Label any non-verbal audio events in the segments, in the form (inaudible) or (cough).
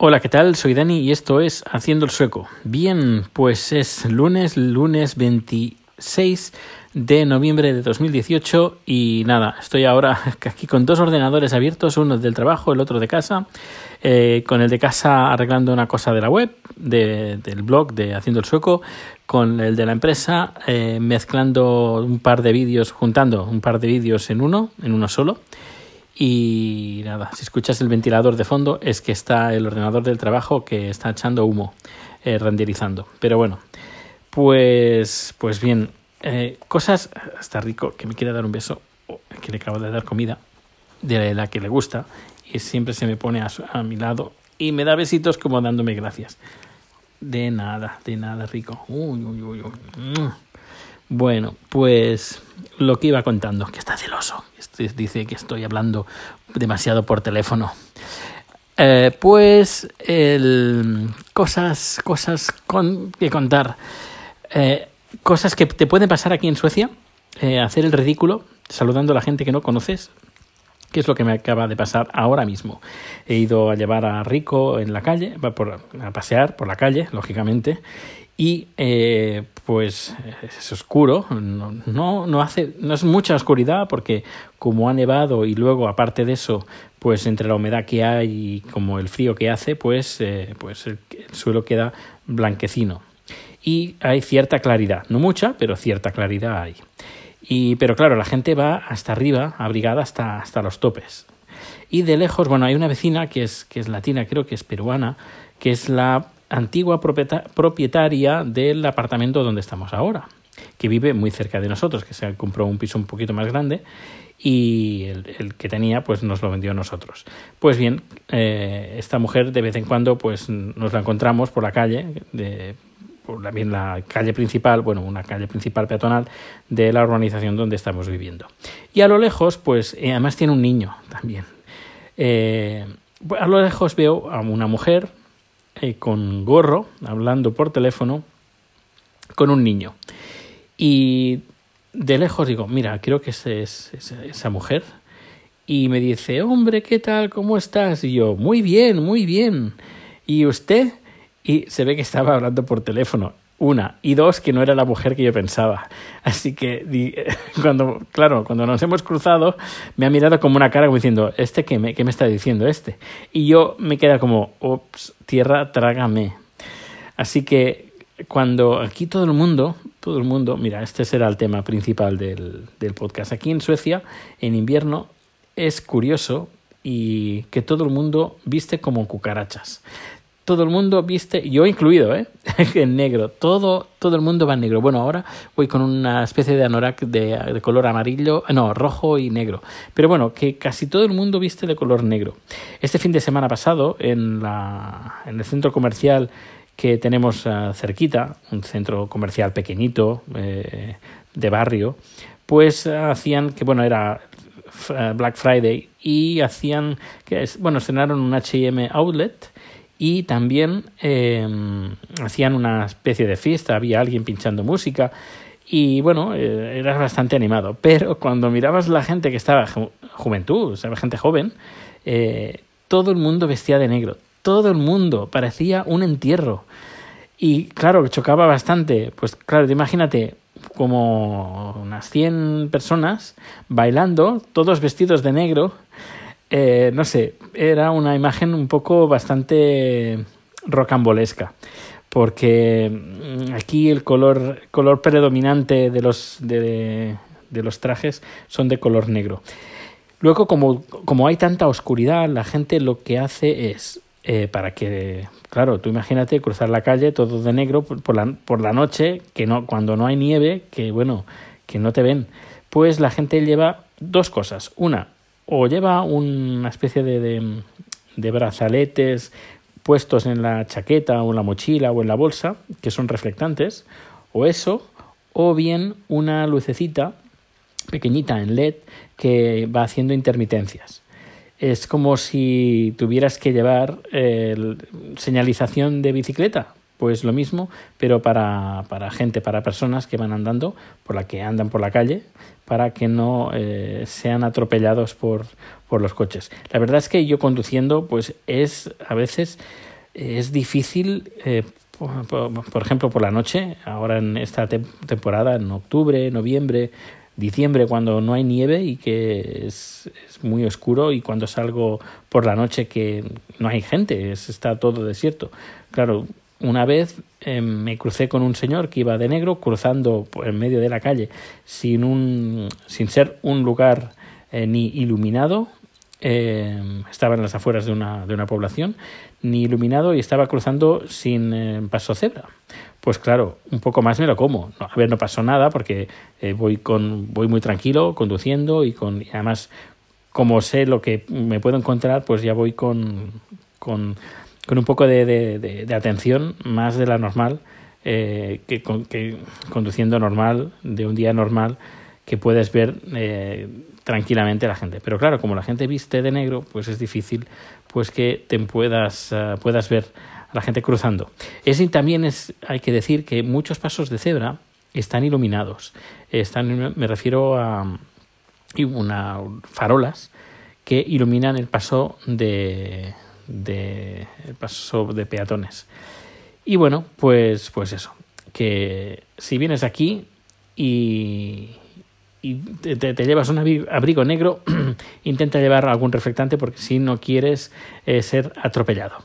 Hola, ¿qué tal? Soy Dani y esto es Haciendo el Sueco. Bien, pues es lunes, lunes 26 de noviembre de 2018 y nada, estoy ahora (laughs) aquí con dos ordenadores abiertos, uno del trabajo, el otro de casa, eh, con el de casa arreglando una cosa de la web, de, del blog de Haciendo el Sueco, con el de la empresa eh, mezclando un par de vídeos, juntando un par de vídeos en uno, en uno solo. Y nada, si escuchas el ventilador de fondo es que está el ordenador del trabajo que está echando humo, eh, renderizando. Pero bueno, pues, pues bien, eh, cosas, está rico, que me quiere dar un beso, que le acabo de dar comida, de la que le gusta, y siempre se me pone a, su, a mi lado y me da besitos como dándome gracias. De nada, de nada, rico. Uy, uy, uy, uy. Bueno, pues lo que iba contando, que está celoso, dice que estoy hablando demasiado por teléfono. Eh, pues el, cosas, cosas con, que contar, eh, cosas que te pueden pasar aquí en Suecia, eh, hacer el ridículo saludando a la gente que no conoces, que es lo que me acaba de pasar ahora mismo. He ido a llevar a Rico en la calle, a pasear por la calle, lógicamente, y eh, pues es oscuro, no, no, no, hace, no es mucha oscuridad porque como ha nevado y luego aparte de eso, pues entre la humedad que hay y como el frío que hace, pues, eh, pues el, el, suelo queda blanquecino. Y hay cierta claridad, no mucha, pero cierta claridad hay. Y, pero claro, la gente va hasta arriba, abrigada hasta, hasta los topes. Y de lejos, bueno, hay una vecina que es, que es latina, creo que es peruana, que es la antigua propietaria del apartamento donde estamos ahora, que vive muy cerca de nosotros, que se compró un piso un poquito más grande y el, que tenía pues nos lo vendió a nosotros. Pues bien, eh, esta mujer de vez en cuando pues nos la encontramos por la calle, de, por la, bien la calle principal, bueno, una calle principal peatonal de la urbanización donde estamos viviendo. Y a lo lejos, pues eh, además tiene un niño también. Eh, a lo lejos veo a una mujer eh, con gorro, hablando por teléfono, con un niño. Y de lejos digo, mira, creo que es, es, es, esa mujer. Y me dice, hombre, ¿qué tal? ¿Cómo estás? Y yo, muy bien, muy bien. ¿Y usted? Y se ve que estaba hablando por teléfono. Una. Y dos, que no era la mujer que yo pensaba. Así que, (laughs) cuando, claro, cuando nos hemos cruzado, me ha mirado como una cara como diciendo, ¿este qué me, qué me está diciendo este? Y yo me queda como, ups, tierra, trágame. Así que, cuando aquí todo el mundo, todo el mundo, mira, este será el tema principal del, del podcast. Aquí en Suecia, en invierno, es curioso y que todo el mundo viste como cucarachas todo el mundo viste, yo incluido, ¿eh? En (laughs) negro, todo, todo el mundo va en negro. Bueno, ahora voy con una especie de anorak de, color amarillo, no, rojo y negro. Pero bueno, que casi todo el mundo viste de color negro. Este fin de semana pasado, en, la, en el centro comercial que tenemos uh, cerquita, un centro comercial pequeñito, eh, de barrio, pues hacían, que bueno, era Black Friday, y hacían, que bueno, estrenaron un HM Outlet, y también eh, hacían una especie de fiesta, había alguien pinchando música y bueno, eh, era bastante animado, pero cuando mirabas la gente que estaba ju juventud, o sea, gente joven, eh, todo el mundo vestía de negro, todo el mundo, parecía un entierro. Y claro, chocaba bastante, pues claro, imagínate como unas 100 personas bailando, todos vestidos de negro, eh, no sé, era una imagen un poco bastante rocambolesca, porque mm, aquí el color, color predominante de los, de, los trajes son de color negro. Luego, como, como hay tanta oscuridad, la gente lo que hace es, eh, para que, claro, tú imagínate cruzar la calle todo de negro por la, por la noche, que no, cuando no hay nieve, que bueno, que no te ven, pues la gente lleva dos cosas. Una, o lleva una especie de, de, brazaletes puestos en la chaqueta o en la mochila o en la bolsa que son reflectantes, o eso, o bien una lucecita pequeñita en LED que va haciendo intermitencias. Es como si tuvieras que llevar eh, señalización de bicicleta, pues lo mismo, pero para, para gente, para personas que van andando, por la que andan por la calle, para que no eh, sean atropellados por, por los coches. La verdad es que yo conduciendo, pues es a veces es difícil, eh, por, ejemplo, por la noche, ahora en esta temporada, en octubre, noviembre, diciembre, cuando no hay nieve y que es, es, muy oscuro, y cuando salgo por la noche que no hay gente, es, está todo desierto. Claro, una vez eh, me crucé con un señor que iba de negro cruzando en medio de la calle sin, un, sin ser un lugar eh, ni iluminado. Eh, estaba en las afueras de una, de una población, ni iluminado y estaba cruzando sin paso cebra. Pues claro, un poco más me lo como. A ver, no pasó nada porque voy, con, voy muy tranquilo conduciendo y, con, además, como sé lo que me puedo encontrar, pues ya voy con, con con un poco de, atención más de la normal, eh, que, con, que, conduciendo normal, de un día normal, que puedes ver eh, tranquilamente a la gente. Pero claro, como la gente viste de negro, pues es difícil pues que te puedas, uh, puedas ver a la gente cruzando. Ese también es, hay que decir que muchos pasos de cebra están iluminados. Están, me refiero a una farolas que iluminan el paso de, de paso de peatones. Y bueno, pues, pues eso, que si vienes aquí y, te, llevas un abrigo negro, (clears throat) intenta llevar algún reflectante porque si no quieres eh, ser atropellado.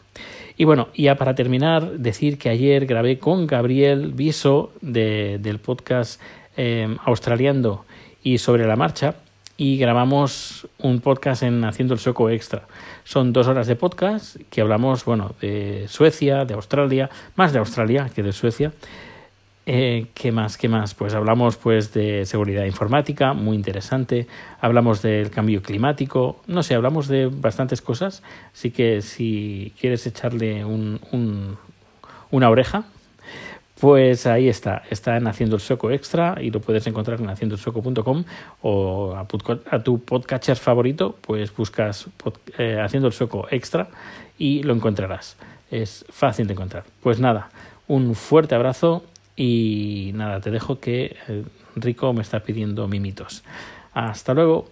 Y bueno, ya para terminar, decir que ayer grabé con Gabriel Viso de, del podcast eh, Australiando y sobre la marcha y grabamos un podcast en Haciendo el Sueco Extra. Son dos horas de podcast que hablamos, bueno, de Suecia, de Australia, más de Australia que de Suecia. Eh, ¿Qué más? ¿Qué más? Pues hablamos pues de seguridad informática, muy interesante. Hablamos del cambio climático, no sé, hablamos de bastantes cosas. Así que si quieres echarle un, un, una oreja, pues ahí está, está en Haciendo el Sueco Extra y lo puedes encontrar en haciendoelsueco.com o a, tu podcatcher favorito, pues buscas eh, Haciendo el Sueco Extra y lo encontrarás. Es fácil de encontrar. Pues nada, un fuerte abrazo y nada, te dejo que eh, Rico me está pidiendo mimitos. Hasta luego.